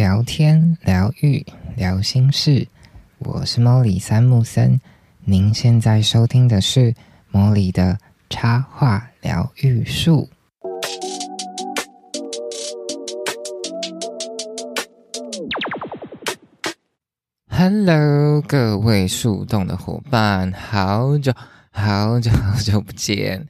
聊天、疗愈、聊心事，我是莫里三木森。您现在收听的是莫里的插画疗愈术。Hello，各位树洞的伙伴，好久好久好久不见！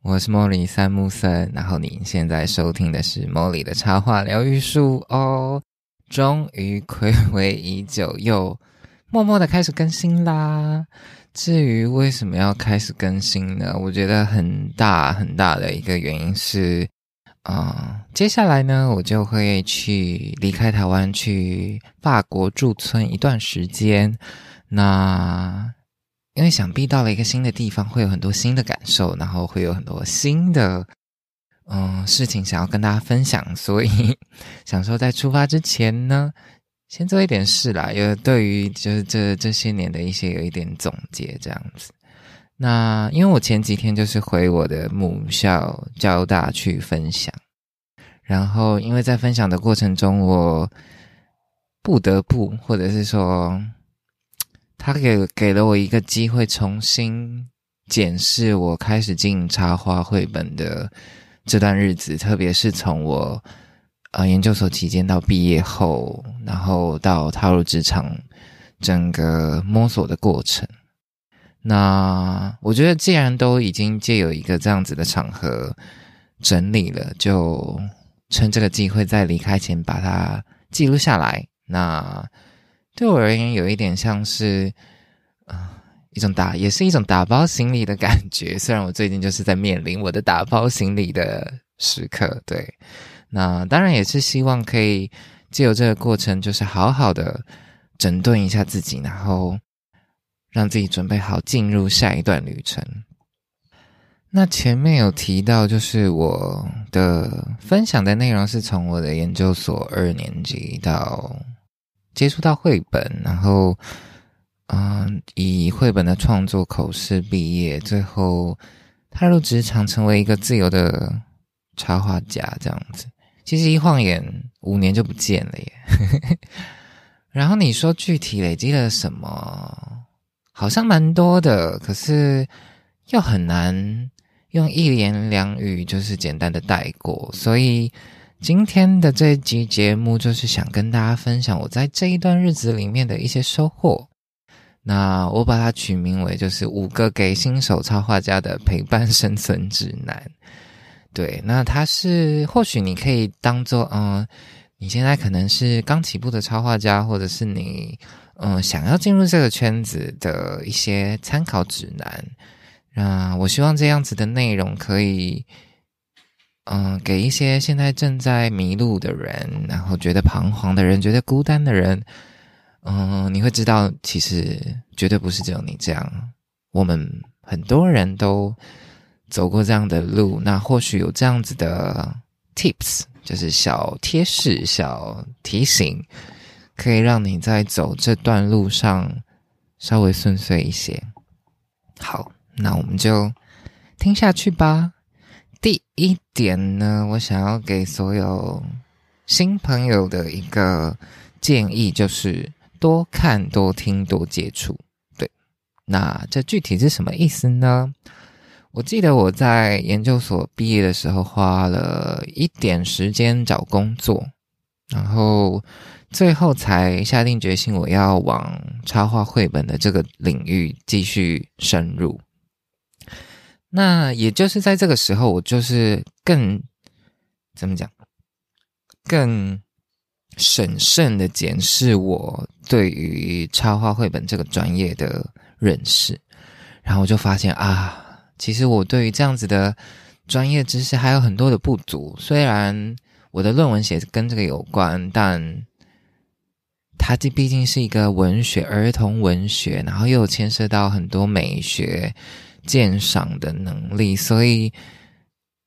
我是莫里三木森，然后您现在收听的是莫里的插画疗愈术哦。终于暌违已久，又默默的开始更新啦。至于为什么要开始更新呢？我觉得很大很大的一个原因是，啊，接下来呢，我就会去离开台湾，去法国驻村一段时间。那因为想必到了一个新的地方，会有很多新的感受，然后会有很多新的嗯事情想要跟大家分享，所以 想说在出发之前呢。先做一点事啦，有对于就是这这些年的一些有一点总结这样子。那因为我前几天就是回我的母校交大去分享，然后因为在分享的过程中，我不得不或者是说，他给给了我一个机会，重新检视我开始经营插画绘本的这段日子，特别是从我。呃，研究所期间到毕业后，然后到踏入职场，整个摸索的过程。那我觉得，既然都已经借有一个这样子的场合整理了，就趁这个机会在离开前把它记录下来。那对我而言，有一点像是啊一种打，也是一种打包行李的感觉。虽然我最近就是在面临我的打包行李的时刻，对。那当然也是希望可以借由这个过程，就是好好的整顿一下自己，然后让自己准备好进入下一段旅程。那前面有提到，就是我的分享的内容是从我的研究所二年级到接触到绘本，然后嗯，以绘本的创作口试毕业，最后踏入职场，成为一个自由的插画家，这样子。其实一晃眼五年就不见了耶，然后你说具体累积了什么？好像蛮多的，可是又很难用一言两语就是简单的带过。所以今天的这集节目就是想跟大家分享我在这一段日子里面的一些收获。那我把它取名为就是五个给新手插画家的陪伴生存指南。对，那它是或许你可以当做，嗯，你现在可能是刚起步的插画家，或者是你，嗯，想要进入这个圈子的一些参考指南。那我希望这样子的内容可以，嗯，给一些现在正在迷路的人，然后觉得彷徨的人，觉得孤单的人，嗯，你会知道，其实绝对不是只有你这样，我们很多人都。走过这样的路，那或许有这样子的 tips，就是小贴士、小提醒，可以让你在走这段路上稍微顺遂一些。好，那我们就听下去吧。第一点呢，我想要给所有新朋友的一个建议，就是多看、多听、多接触。对，那这具体是什么意思呢？我记得我在研究所毕业的时候，花了一点时间找工作，然后最后才下定决心，我要往插画绘本的这个领域继续深入。那也就是在这个时候，我就是更怎么讲，更审慎的检视我对于插画绘本这个专业的认识，然后我就发现啊。其实我对于这样子的专业知识还有很多的不足。虽然我的论文写跟这个有关，但它这毕竟是一个文学，儿童文学，然后又牵涉到很多美学鉴赏的能力，所以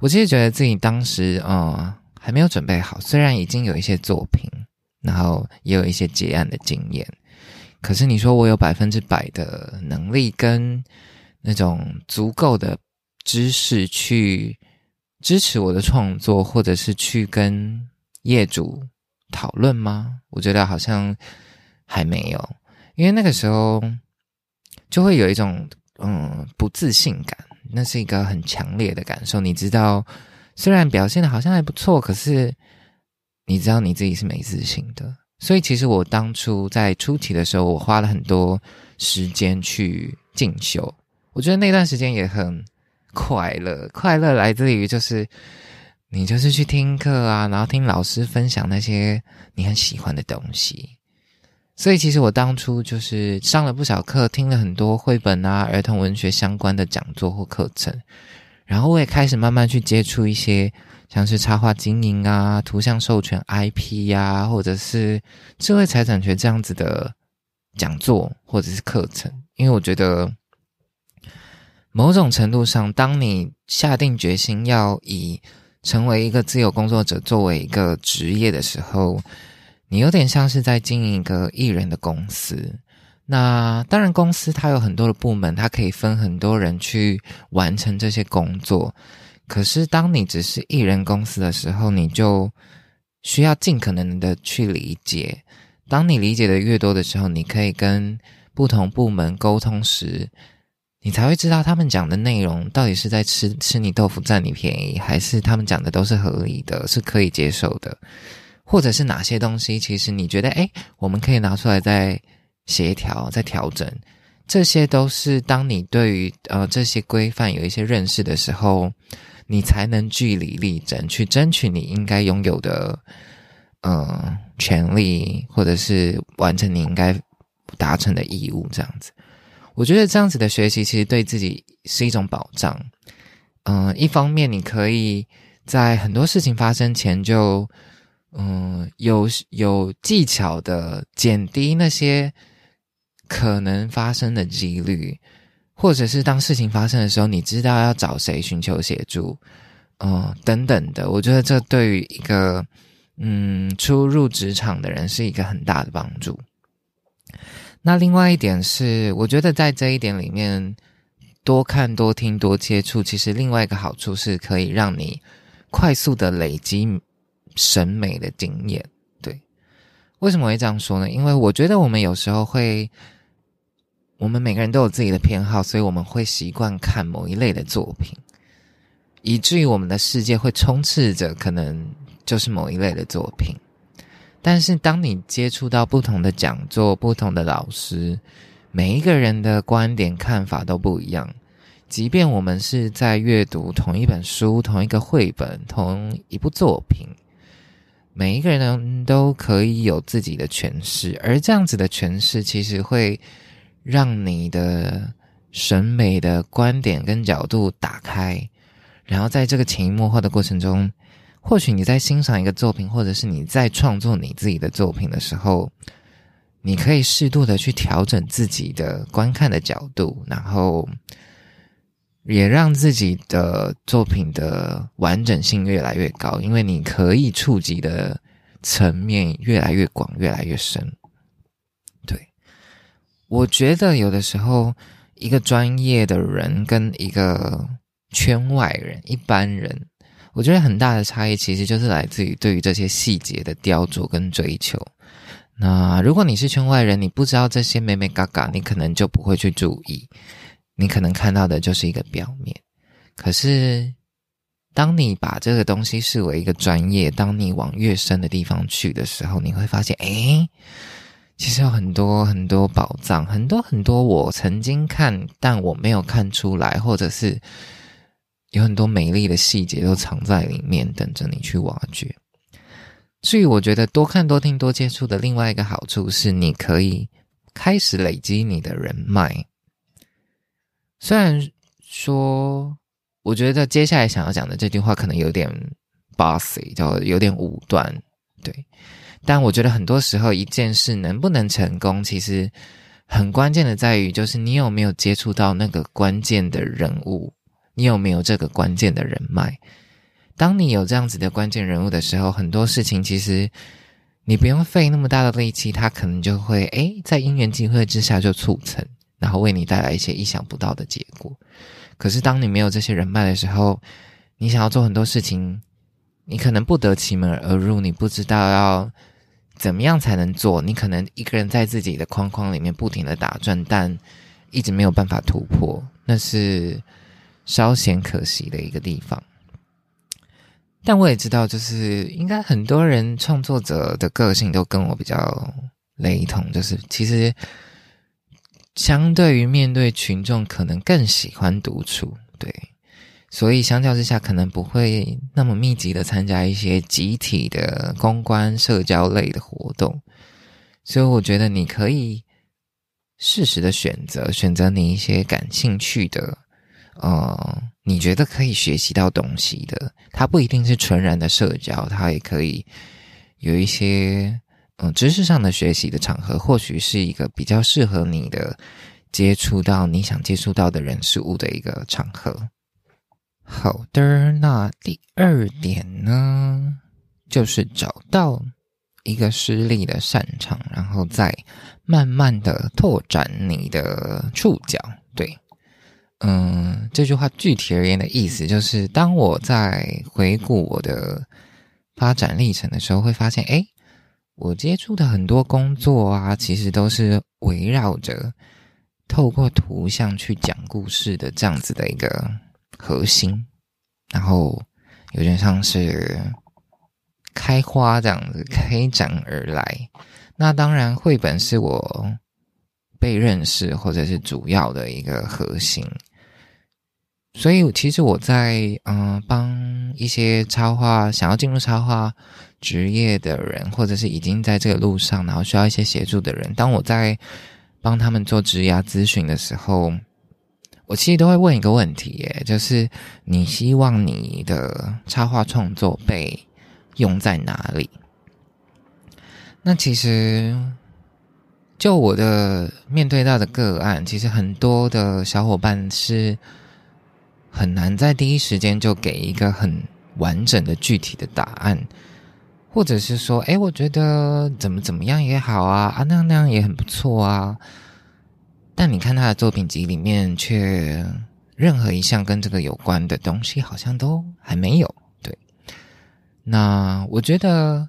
我其实觉得自己当时啊还没有准备好。虽然已经有一些作品，然后也有一些结案的经验，可是你说我有百分之百的能力跟。那种足够的知识去支持我的创作，或者是去跟业主讨论吗？我觉得好像还没有，因为那个时候就会有一种嗯不自信感，那是一个很强烈的感受。你知道，虽然表现的好像还不错，可是你知道你自己是没自信的。所以其实我当初在初期的时候，我花了很多时间去进修。我觉得那段时间也很快乐，快乐来自于就是你就是去听课啊，然后听老师分享那些你很喜欢的东西。所以其实我当初就是上了不少课，听了很多绘本啊、儿童文学相关的讲座或课程，然后我也开始慢慢去接触一些。像是插画经营啊、图像授权 IP 呀，或者是智慧财产权这样子的讲座或者是课程，因为我觉得某种程度上，当你下定决心要以成为一个自由工作者作为一个职业的时候，你有点像是在经营一个艺人的公司。那当然，公司它有很多的部门，它可以分很多人去完成这些工作。可是，当你只是艺人公司的时候，你就需要尽可能的去理解。当你理解的越多的时候，你可以跟不同部门沟通时，你才会知道他们讲的内容到底是在吃吃你豆腐占你便宜，还是他们讲的都是合理的，是可以接受的，或者是哪些东西其实你觉得，哎，我们可以拿出来再协调、再调整。这些都是当你对于呃这些规范有一些认识的时候。你才能据理力争，去争取你应该拥有的，呃，权利，或者是完成你应该达成的义务。这样子，我觉得这样子的学习其实对自己是一种保障。嗯，一方面你可以在很多事情发生前就，嗯，有有技巧的减低那些可能发生的几率。或者是当事情发生的时候，你知道要找谁寻求协助，嗯，等等的。我觉得这对于一个嗯初入职场的人是一个很大的帮助。那另外一点是，我觉得在这一点里面，多看、多听、多接触，其实另外一个好处是可以让你快速的累积审美的经验。对，为什么会这样说呢？因为我觉得我们有时候会。我们每个人都有自己的偏好，所以我们会习惯看某一类的作品，以至于我们的世界会充斥着可能就是某一类的作品。但是，当你接触到不同的讲座、不同的老师，每一个人的观点看法都不一样。即便我们是在阅读同一本书、同一个绘本、同一部作品，每一个人都可以有自己的诠释，而这样子的诠释其实会。让你的审美的观点跟角度打开，然后在这个潜移默化的过程中，或许你在欣赏一个作品，或者是你在创作你自己的作品的时候，你可以适度的去调整自己的观看的角度，然后也让自己的作品的完整性越来越高，因为你可以触及的层面越来越广，越来越深。我觉得有的时候，一个专业的人跟一个圈外人、一般人，我觉得很大的差异其实就是来自于对于这些细节的雕琢跟追求。那如果你是圈外人，你不知道这些美美嘎嘎，你可能就不会去注意，你可能看到的就是一个表面。可是，当你把这个东西视为一个专业，当你往越深的地方去的时候，你会发现，哎。其实有很多很多宝藏，很多很多我曾经看但我没有看出来，或者是有很多美丽的细节都藏在里面，等着你去挖掘。所以我觉得多看多听多接触的另外一个好处是，你可以开始累积你的人脉。虽然说，我觉得接下来想要讲的这句话可能有点 bossy，叫有点武断，对。但我觉得很多时候，一件事能不能成功，其实很关键的在于，就是你有没有接触到那个关键的人物，你有没有这个关键的人脉。当你有这样子的关键人物的时候，很多事情其实你不用费那么大的力气，他可能就会诶，在因缘际会之下就促成，然后为你带来一些意想不到的结果。可是当你没有这些人脉的时候，你想要做很多事情，你可能不得其门而入，你不知道要。怎么样才能做？你可能一个人在自己的框框里面不停的打转，但一直没有办法突破，那是稍显可惜的一个地方。但我也知道，就是应该很多人创作者的个性都跟我比较雷同，就是其实相对于面对群众，可能更喜欢独处，对。所以相较之下，可能不会那么密集的参加一些集体的公关、社交类的活动。所以我觉得你可以适时的选择，选择你一些感兴趣的，呃，你觉得可以学习到东西的。它不一定是纯然的社交，它也可以有一些嗯知识上的学习的场合，或许是一个比较适合你的接触到你想接触到的人事物的一个场合。好的，那第二点呢，就是找到一个实力的擅长，然后再慢慢的拓展你的触角。对，嗯，这句话具体而言的意思就是，当我在回顾我的发展历程的时候，会发现，哎，我接触的很多工作啊，其实都是围绕着透过图像去讲故事的这样子的一个。核心，然后有点像是开花这样子开展而来。那当然，绘本是我被认识或者是主要的一个核心。所以，其实我在嗯帮一些插画想要进入插画职业的人，或者是已经在这个路上，然后需要一些协助的人，当我在帮他们做职涯咨询的时候。我其实都会问一个问题，耶，就是你希望你的插画创作被用在哪里？那其实，就我的面对到的个案，其实很多的小伙伴是很难在第一时间就给一个很完整的具体的答案，或者是说，哎，我觉得怎么怎么样也好啊，啊那样那样也很不错啊。但你看他的作品集里面，却任何一项跟这个有关的东西好像都还没有。对，那我觉得，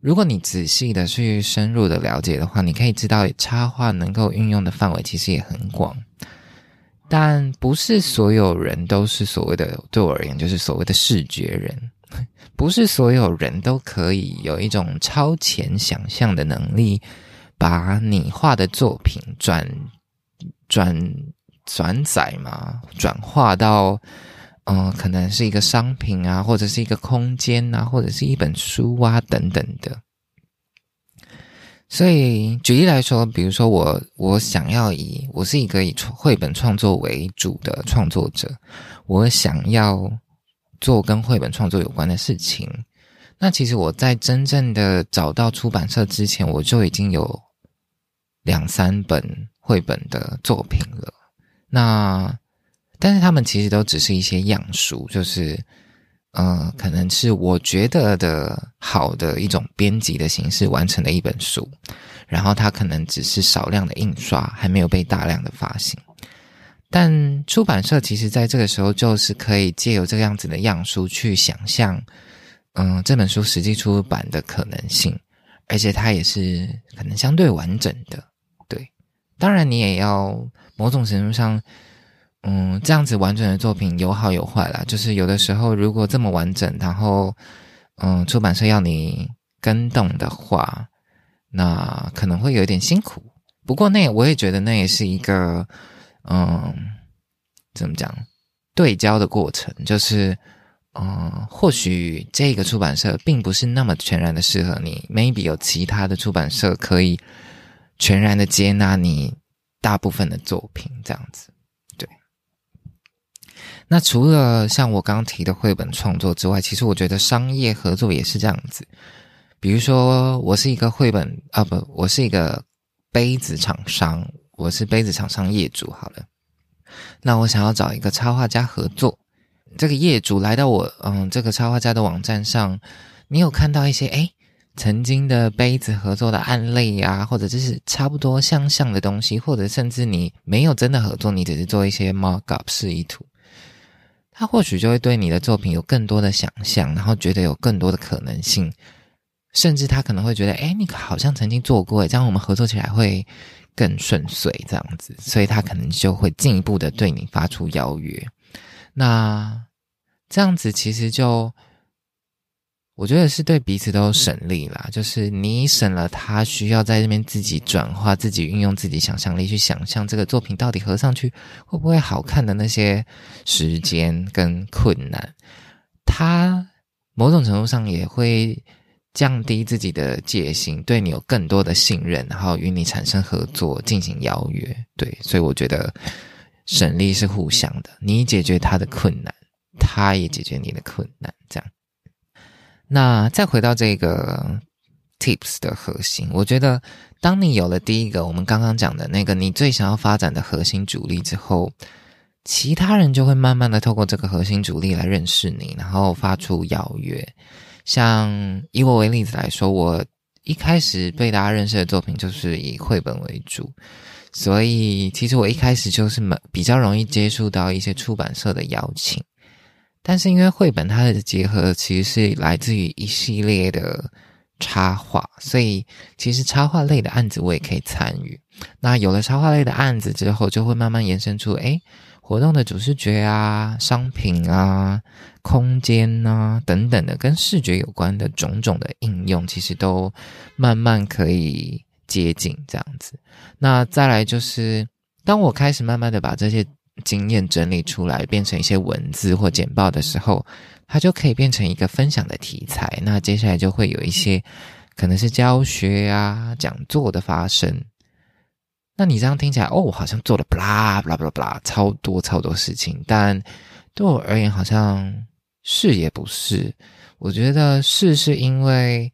如果你仔细的去深入的了解的话，你可以知道插画能够运用的范围其实也很广。但不是所有人都是所谓的，对我而言就是所谓的视觉人，不是所有人都可以有一种超前想象的能力，把你画的作品转。转转载嘛，转化到嗯，可能是一个商品啊，或者是一个空间啊，或者是一本书啊等等的。所以举例来说，比如说我我想要以我是一个以绘本创作为主的创作者，我想要做跟绘本创作有关的事情。那其实我在真正的找到出版社之前，我就已经有两三本。绘本的作品了，那但是他们其实都只是一些样书，就是呃，可能是我觉得的好的一种编辑的形式完成的一本书，然后它可能只是少量的印刷，还没有被大量的发行。但出版社其实在这个时候就是可以借由这个样子的样书去想象，嗯，这本书实际出版的可能性，而且它也是可能相对完整的。当然，你也要某种程度上，嗯，这样子完整的作品有好有坏啦。就是有的时候，如果这么完整，然后，嗯，出版社要你跟动的话，那可能会有点辛苦。不过，那我也觉得那也是一个，嗯，怎么讲，对焦的过程。就是，嗯，或许这个出版社并不是那么全然的适合你，maybe 有其他的出版社可以。全然的接纳你大部分的作品，这样子，对。那除了像我刚提的绘本创作之外，其实我觉得商业合作也是这样子。比如说，我是一个绘本啊，不，我是一个杯子厂商，我是杯子厂商业主。好了，那我想要找一个插画家合作，这个业主来到我嗯这个插画家的网站上，你有看到一些哎。曾经的杯子合作的案例啊，或者就是差不多相像的东西，或者甚至你没有真的合作，你只是做一些 markup 示意图，他或许就会对你的作品有更多的想象，然后觉得有更多的可能性，甚至他可能会觉得，哎，你好像曾经做过，这样我们合作起来会更顺遂，这样子，所以他可能就会进一步的对你发出邀约。那这样子其实就。我觉得是对彼此都省力啦，就是你省了他需要在这边自己转化、自己运用自己想象力去想象这个作品到底合上去会不会好看的那些时间跟困难，他某种程度上也会降低自己的戒心，对你有更多的信任，然后与你产生合作、进行邀约。对，所以我觉得省力是互相的，你解决他的困难，他也解决你的困难，这样。那再回到这个 tips 的核心，我觉得，当你有了第一个我们刚刚讲的那个你最想要发展的核心主力之后，其他人就会慢慢的透过这个核心主力来认识你，然后发出邀约。像以我为例子来说，我一开始被大家认识的作品就是以绘本为主，所以其实我一开始就是蛮比较容易接触到一些出版社的邀请。但是因为绘本它的结合其实是来自于一系列的插画，所以其实插画类的案子我也可以参与。那有了插画类的案子之后，就会慢慢延伸出，诶活动的主视觉啊、商品啊、空间啊等等的跟视觉有关的种种的应用，其实都慢慢可以接近这样子。那再来就是，当我开始慢慢的把这些。经验整理出来，变成一些文字或简报的时候，它就可以变成一个分享的题材。那接下来就会有一些可能是教学啊、讲座的发生。那你这样听起来，哦，好像做了不啦不啦不啦不啦，超多超多事情。但对我而言，好像是也不是。我觉得是是因为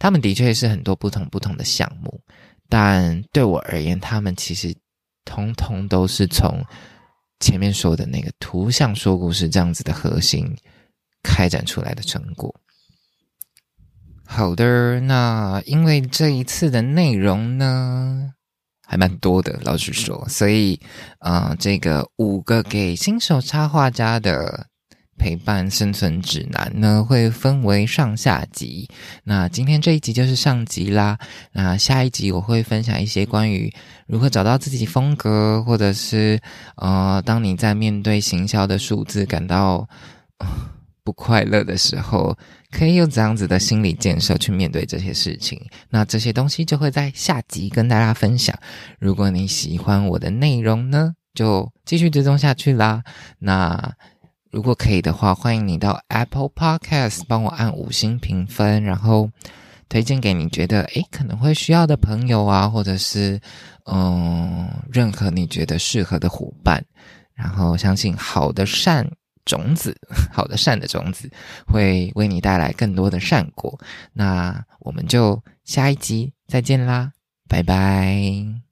他们的确是很多不同不同的项目，但对我而言，他们其实通通都是从。前面说的那个图像说故事这样子的核心开展出来的成果。好的，那因为这一次的内容呢还蛮多的，老实说，所以啊，这个五个给新手插画家的。陪伴生存指南呢，会分为上下集。那今天这一集就是上集啦。那下一集我会分享一些关于如何找到自己风格，或者是呃，当你在面对行销的数字感到不快乐的时候，可以用怎样子的心理建设去面对这些事情。那这些东西就会在下集跟大家分享。如果你喜欢我的内容呢，就继续追踪下去啦。那。如果可以的话，欢迎你到 Apple Podcast 帮我按五星评分，然后推荐给你觉得诶可能会需要的朋友啊，或者是嗯任何你觉得适合的伙伴。然后相信好的善种子，好的善的种子会为你带来更多的善果。那我们就下一集再见啦，拜拜。